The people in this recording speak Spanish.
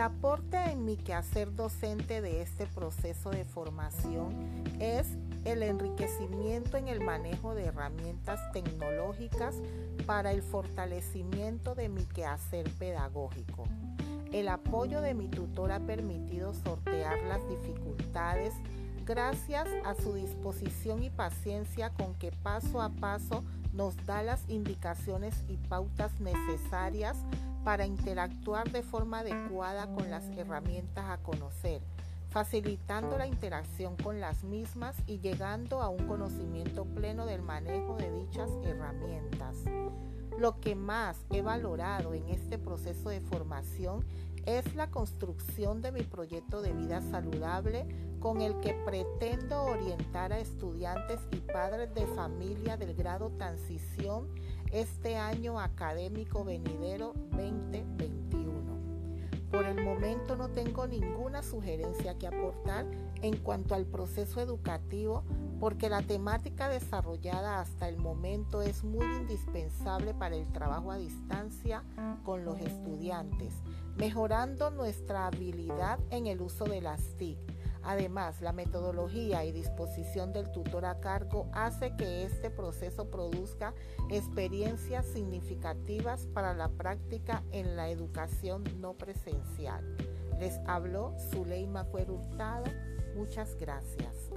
aporte en mi quehacer docente de este proceso de formación es el enriquecimiento en el manejo de herramientas tecnológicas para el fortalecimiento de mi quehacer pedagógico. El apoyo de mi tutor ha permitido sortear las dificultades gracias a su disposición y paciencia con que paso a paso nos da las indicaciones y pautas necesarias para interactuar de forma adecuada con las herramientas a conocer, facilitando la interacción con las mismas y llegando a un conocimiento pleno del manejo de dichas herramientas. Lo que más he valorado en este proceso de formación es la construcción de mi proyecto de vida saludable con el que pretendo orientar a estudiantes y padres de familia del grado transición este año académico venidero 2021. Por el momento no tengo ninguna sugerencia que aportar en cuanto al proceso educativo porque la temática desarrollada hasta el momento es muy indispensable para el trabajo a distancia con los estudiantes, mejorando nuestra habilidad en el uso de las TIC Además, la metodología y disposición del tutor a cargo hace que este proceso produzca experiencias significativas para la práctica en la educación no presencial. Les habló Zuleima Cuero Hurtado. Muchas gracias.